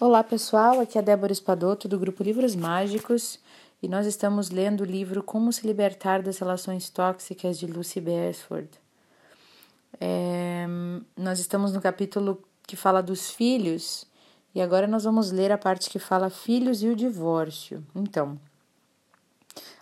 Olá pessoal, aqui é Débora Espadoto do grupo Livros Mágicos e nós estamos lendo o livro Como se Libertar das Relações Tóxicas de Lucy Beresford. É, nós estamos no capítulo que fala dos filhos e agora nós vamos ler a parte que fala filhos e o divórcio. Então,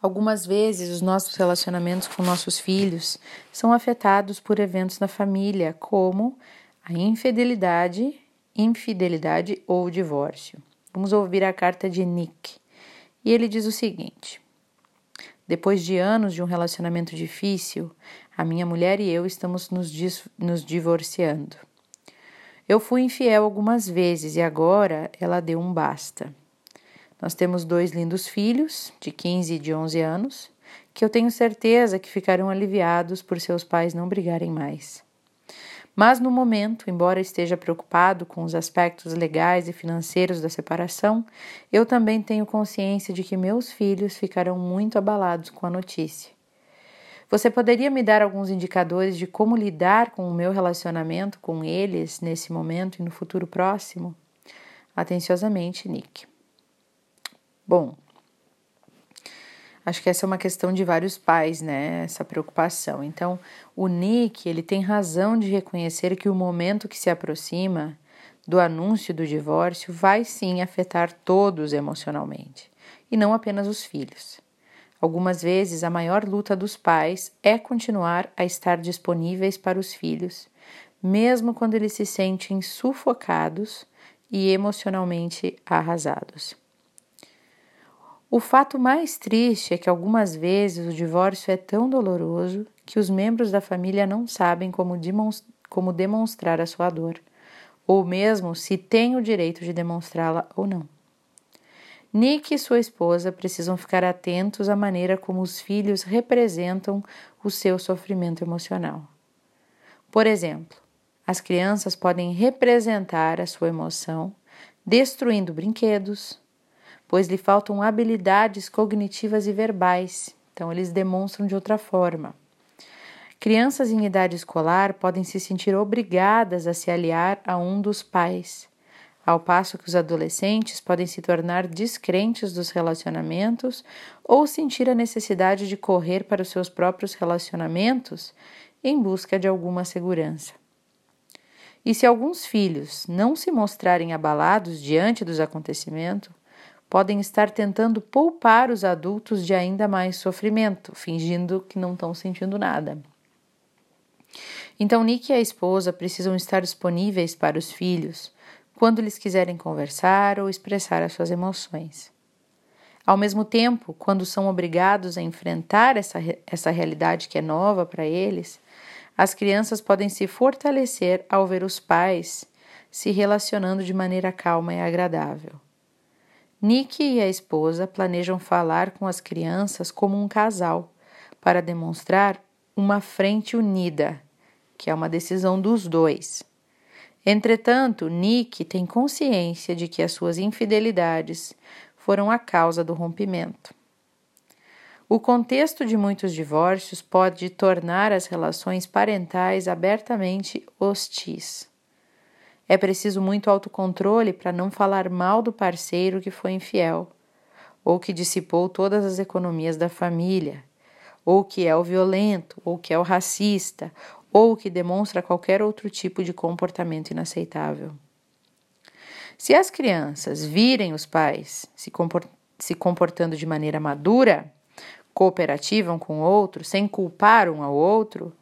algumas vezes os nossos relacionamentos com nossos filhos são afetados por eventos na família, como a infidelidade infidelidade ou divórcio. Vamos ouvir a carta de Nick. E ele diz o seguinte: Depois de anos de um relacionamento difícil, a minha mulher e eu estamos nos, nos divorciando. Eu fui infiel algumas vezes e agora ela deu um basta. Nós temos dois lindos filhos, de 15 e de 11 anos, que eu tenho certeza que ficarão aliviados por seus pais não brigarem mais. Mas no momento, embora esteja preocupado com os aspectos legais e financeiros da separação, eu também tenho consciência de que meus filhos ficarão muito abalados com a notícia. Você poderia me dar alguns indicadores de como lidar com o meu relacionamento com eles nesse momento e no futuro próximo? Atenciosamente, Nick. Bom, Acho que essa é uma questão de vários pais, né? Essa preocupação. Então, o Nick, ele tem razão de reconhecer que o momento que se aproxima do anúncio do divórcio vai sim afetar todos emocionalmente, e não apenas os filhos. Algumas vezes a maior luta dos pais é continuar a estar disponíveis para os filhos, mesmo quando eles se sentem sufocados e emocionalmente arrasados. O fato mais triste é que algumas vezes o divórcio é tão doloroso que os membros da família não sabem como, demonstrar a sua dor, ou mesmo se têm o direito de demonstrá-la ou não. Nick e sua esposa precisam ficar atentos à maneira como os filhos representam o seu sofrimento emocional. Por exemplo, as crianças podem representar a sua emoção destruindo brinquedos, pois lhe faltam habilidades cognitivas e verbais, então eles demonstram de outra forma. Crianças em idade escolar podem se sentir obrigadas a se aliar a um dos pais, ao passo que os adolescentes podem se tornar descrentes dos relacionamentos ou sentir a necessidade de correr para os seus próprios relacionamentos em busca de alguma segurança. E se alguns filhos não se mostrarem abalados diante dos acontecimentos, podem estar tentando poupar os adultos de ainda mais sofrimento, fingindo que não estão sentindo nada. Então, Nick e a esposa precisam estar disponíveis para os filhos quando eles quiserem conversar ou expressar as suas emoções. Ao mesmo tempo, quando são obrigados a enfrentar essa, essa realidade que é nova para eles, as crianças podem se fortalecer ao ver os pais se relacionando de maneira calma e agradável. Nick e a esposa planejam falar com as crianças como um casal, para demonstrar uma frente unida, que é uma decisão dos dois. Entretanto, Nick tem consciência de que as suas infidelidades foram a causa do rompimento. O contexto de muitos divórcios pode tornar as relações parentais abertamente hostis. É preciso muito autocontrole para não falar mal do parceiro que foi infiel, ou que dissipou todas as economias da família, ou que é o violento, ou que é o racista, ou que demonstra qualquer outro tipo de comportamento inaceitável. Se as crianças virem os pais se, comportando de maneira madura, cooperativa um com o outro, sem culpar um ao outro,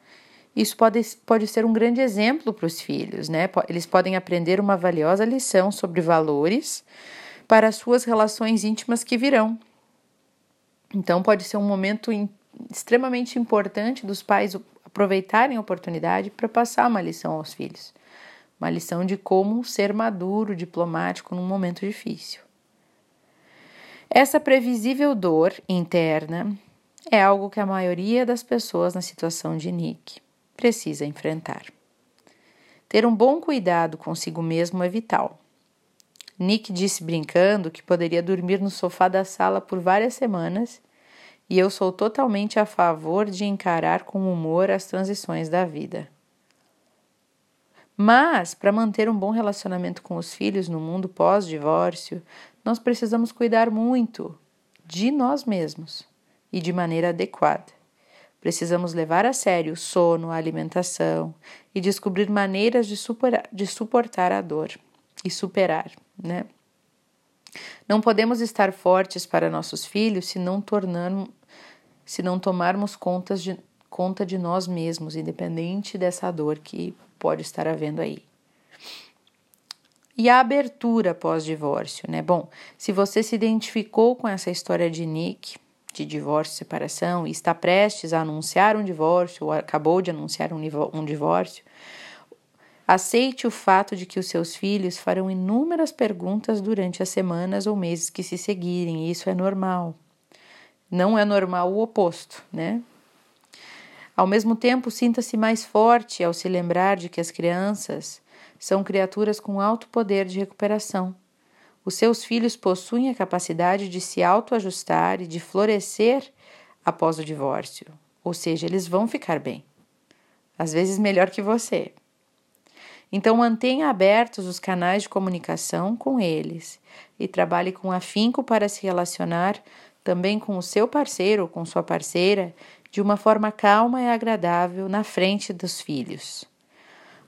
isso pode, pode ser um grande exemplo para os filhos, né? Eles podem aprender uma valiosa lição sobre valores para as suas relações íntimas que virão. Então, pode ser um momento extremamente importante dos pais aproveitarem a oportunidade para passar uma lição aos filhos. Uma lição de como ser maduro, diplomático num momento difícil. Essa previsível dor interna é algo que a maioria das pessoas na situação de Nick precisa enfrentar. Ter um bom cuidado consigo mesmo é vital. Nick disse brincando que poderia dormir no sofá da sala por várias semanas e eu sou totalmente a favor de encarar com humor as transições da vida. Mas, para manter um bom relacionamento com os filhos no mundo pós-divórcio, nós precisamos cuidar muito de nós mesmos e de maneira adequada. Precisamos levar a sério o sono, a alimentação e descobrir maneiras de, de suportar a dor e superar, né? Não podemos estar fortes para nossos filhos se não tornarmos, se não tomarmos contas de, conta de nós mesmos, independente dessa dor que pode estar havendo aí. E a abertura pós-divórcio, né? Bom, se você se identificou com essa história de Nick, de divórcio separação, e está prestes a anunciar um divórcio, ou acabou de anunciar um, um divórcio, aceite o fato de que os seus filhos farão inúmeras perguntas durante as semanas ou meses que se seguirem, e isso é normal. Não é normal o oposto, né? Ao mesmo tempo, sinta-se mais forte ao se lembrar de que as crianças são criaturas com alto poder de recuperação. Os seus filhos possuem a capacidade de se autoajustar e de florescer após o divórcio, ou seja, eles vão ficar bem. Às vezes melhor que você. Então mantenha abertos os canais de comunicação com eles e trabalhe com afinco para se relacionar também com o seu parceiro ou com sua parceira de uma forma calma e agradável na frente dos filhos.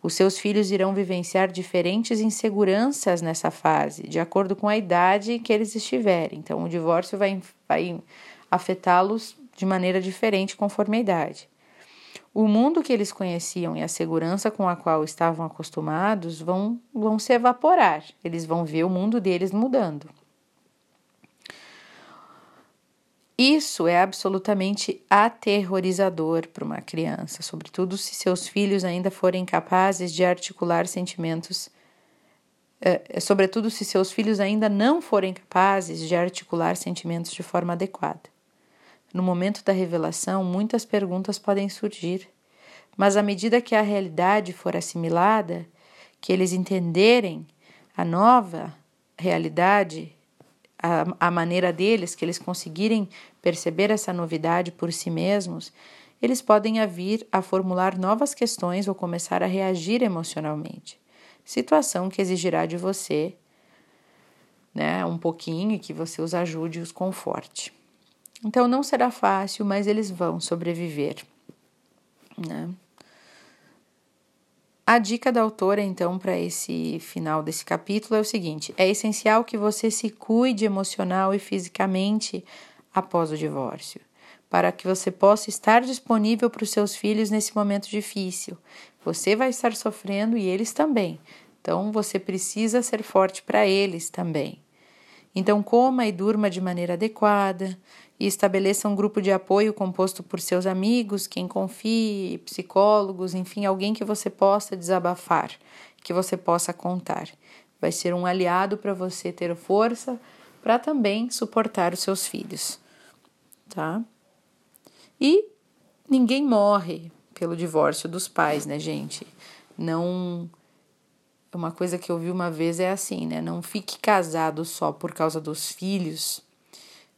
Os seus filhos irão vivenciar diferentes inseguranças nessa fase, de acordo com a idade que eles estiverem. Então, o divórcio vai, vai afetá-los de maneira diferente conforme a idade. O mundo que eles conheciam e a segurança com a qual estavam acostumados vão, vão se evaporar, eles vão ver o mundo deles mudando. Isso é absolutamente aterrorizador para uma criança, sobretudo se seus filhos ainda forem capazes de articular sentimentos, é, sobretudo se seus filhos ainda não forem capazes de articular sentimentos de forma adequada. No momento da revelação, muitas perguntas podem surgir, mas à medida que a realidade for assimilada, que eles entenderem a nova realidade, a, a maneira deles, que eles conseguirem perceber essa novidade por si mesmos, eles podem vir a formular novas questões ou começar a reagir emocionalmente. Situação que exigirá de você né, um pouquinho e que você os ajude e os conforte. Então não será fácil, mas eles vão sobreviver. Né? A dica da autora, então, para esse final desse capítulo é o seguinte: é essencial que você se cuide emocional e fisicamente após o divórcio, para que você possa estar disponível para os seus filhos nesse momento difícil. Você vai estar sofrendo e eles também. Então, você precisa ser forte para eles também. Então, coma e durma de maneira adequada, e estabeleça um grupo de apoio composto por seus amigos, quem confie, psicólogos, enfim, alguém que você possa desabafar, que você possa contar. Vai ser um aliado para você ter força para também suportar os seus filhos, tá? E ninguém morre pelo divórcio dos pais, né, gente? Não uma coisa que eu vi uma vez é assim, né? Não fique casado só por causa dos filhos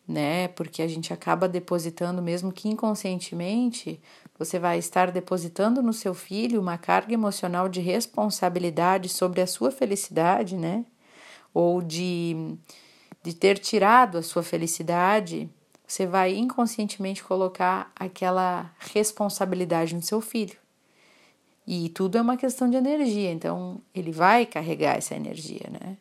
né? Porque a gente acaba depositando, mesmo que inconscientemente, você vai estar depositando no seu filho uma carga emocional de responsabilidade sobre a sua felicidade, né? Ou de, de ter tirado a sua felicidade, você vai inconscientemente colocar aquela responsabilidade no seu filho. E tudo é uma questão de energia, então ele vai carregar essa energia, né?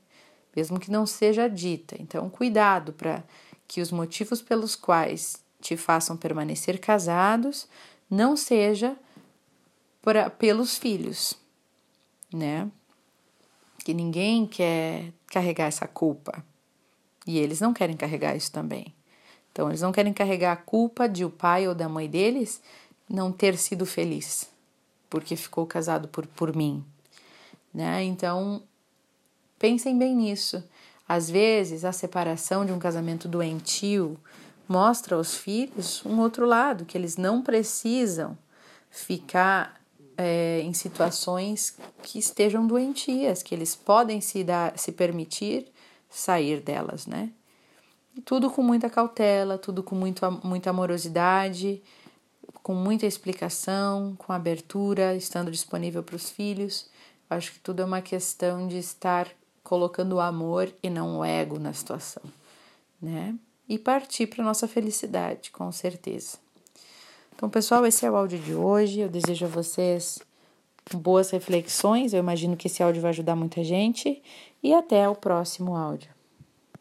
Mesmo que não seja dita. Então, cuidado para que os motivos pelos quais te façam permanecer casados não seja pra, pelos filhos, né? Que ninguém quer carregar essa culpa. E eles não querem carregar isso também. Então, eles não querem carregar a culpa de o pai ou da mãe deles não ter sido feliz, porque ficou casado por, por mim. Né? Então, pensem bem nisso. Às vezes, a separação de um casamento doentio mostra aos filhos um outro lado, que eles não precisam ficar é, em situações que estejam doentias, que eles podem se, dar, se permitir sair delas, né? E tudo com muita cautela, tudo com muito, muita amorosidade, com muita explicação, com abertura, estando disponível para os filhos, Acho que tudo é uma questão de estar colocando o amor e não o ego na situação, né? E partir para nossa felicidade, com certeza. Então, pessoal, esse é o áudio de hoje. Eu desejo a vocês boas reflexões. Eu imagino que esse áudio vai ajudar muita gente. E até o próximo áudio.